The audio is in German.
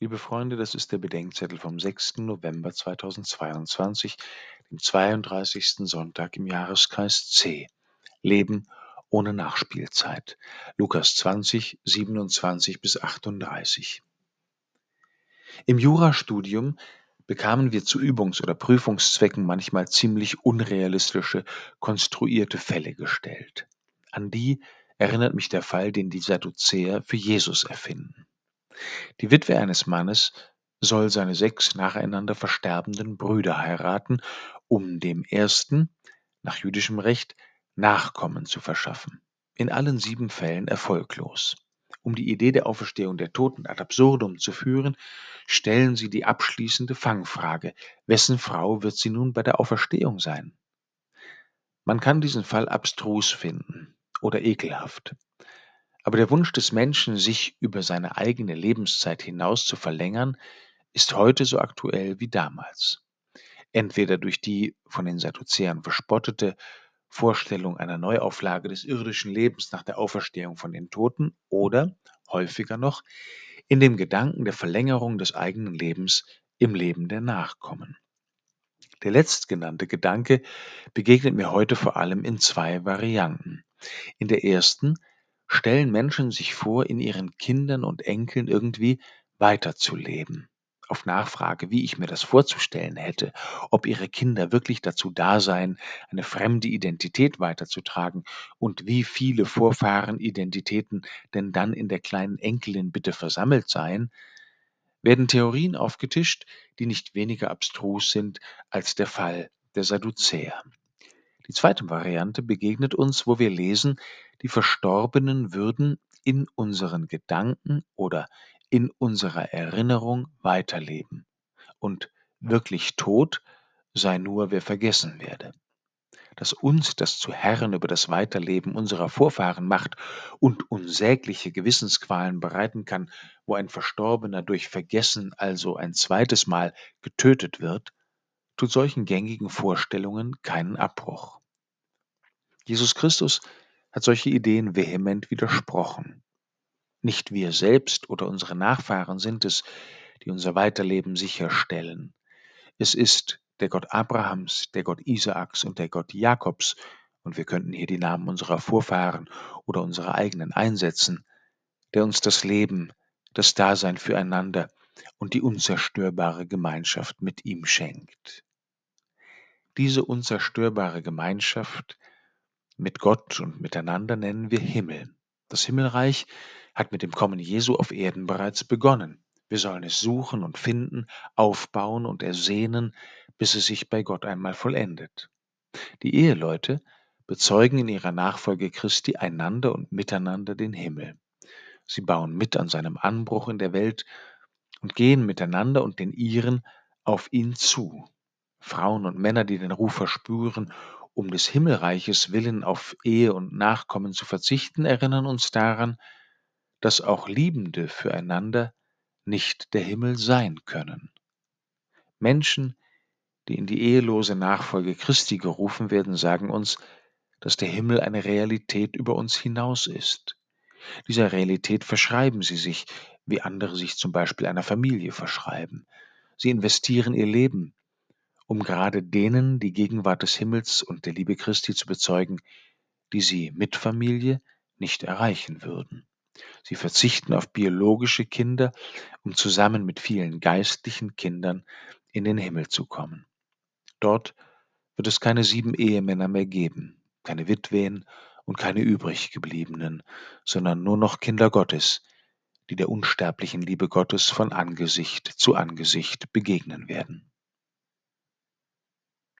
Liebe Freunde, das ist der Bedenkzettel vom 6. November 2022, dem 32. Sonntag im Jahreskreis C. Leben ohne Nachspielzeit. Lukas 20, 27 bis 38. Im Jurastudium bekamen wir zu Übungs- oder Prüfungszwecken manchmal ziemlich unrealistische, konstruierte Fälle gestellt. An die erinnert mich der Fall, den die Sadduzäer für Jesus erfinden. Die Witwe eines Mannes soll seine sechs nacheinander versterbenden Brüder heiraten, um dem ersten, nach jüdischem Recht, Nachkommen zu verschaffen. In allen sieben Fällen erfolglos. Um die Idee der Auferstehung der Toten ad absurdum zu führen, stellen sie die abschließende Fangfrage, wessen Frau wird sie nun bei der Auferstehung sein? Man kann diesen Fall abstrus finden oder ekelhaft. Aber der Wunsch des Menschen, sich über seine eigene Lebenszeit hinaus zu verlängern, ist heute so aktuell wie damals. Entweder durch die von den Sadduzäern verspottete Vorstellung einer Neuauflage des irdischen Lebens nach der Auferstehung von den Toten oder, häufiger noch, in dem Gedanken der Verlängerung des eigenen Lebens im Leben der Nachkommen. Der letztgenannte Gedanke begegnet mir heute vor allem in zwei Varianten. In der ersten stellen Menschen sich vor, in ihren Kindern und Enkeln irgendwie weiterzuleben. Auf Nachfrage, wie ich mir das vorzustellen hätte, ob ihre Kinder wirklich dazu da seien, eine fremde Identität weiterzutragen und wie viele Vorfahrenidentitäten denn dann in der kleinen Enkelin bitte versammelt seien, werden Theorien aufgetischt, die nicht weniger abstrus sind als der Fall der Sadduzäer. Die zweite Variante begegnet uns, wo wir lesen, die Verstorbenen würden in unseren Gedanken oder in unserer Erinnerung weiterleben. Und wirklich tot sei nur, wer vergessen werde. Dass uns das zu Herren über das Weiterleben unserer Vorfahren macht und unsägliche Gewissensqualen bereiten kann, wo ein Verstorbener durch Vergessen also ein zweites Mal getötet wird, tut solchen gängigen Vorstellungen keinen Abbruch. Jesus Christus hat solche Ideen vehement widersprochen. Nicht wir selbst oder unsere Nachfahren sind es, die unser Weiterleben sicherstellen. Es ist der Gott Abrahams, der Gott Isaaks und der Gott Jakobs, und wir könnten hier die Namen unserer Vorfahren oder unserer eigenen einsetzen, der uns das Leben, das Dasein füreinander und die unzerstörbare Gemeinschaft mit ihm schenkt. Diese unzerstörbare Gemeinschaft mit Gott und miteinander nennen wir Himmel. Das Himmelreich hat mit dem Kommen Jesu auf Erden bereits begonnen. Wir sollen es suchen und finden, aufbauen und ersehnen, bis es sich bei Gott einmal vollendet. Die Eheleute bezeugen in ihrer Nachfolge Christi einander und miteinander den Himmel. Sie bauen mit an seinem Anbruch in der Welt und gehen miteinander und den ihren auf ihn zu. Frauen und Männer, die den Ruf verspüren um des Himmelreiches willen auf Ehe und Nachkommen zu verzichten, erinnern uns daran, dass auch Liebende füreinander nicht der Himmel sein können. Menschen, die in die ehelose Nachfolge Christi gerufen werden, sagen uns, dass der Himmel eine Realität über uns hinaus ist. Dieser Realität verschreiben sie sich, wie andere sich zum Beispiel einer Familie verschreiben. Sie investieren ihr Leben um gerade denen die Gegenwart des Himmels und der Liebe Christi zu bezeugen, die sie mit Familie nicht erreichen würden. Sie verzichten auf biologische Kinder, um zusammen mit vielen geistlichen Kindern in den Himmel zu kommen. Dort wird es keine sieben Ehemänner mehr geben, keine Witwen und keine übrig gebliebenen, sondern nur noch Kinder Gottes, die der unsterblichen Liebe Gottes von Angesicht zu Angesicht begegnen werden.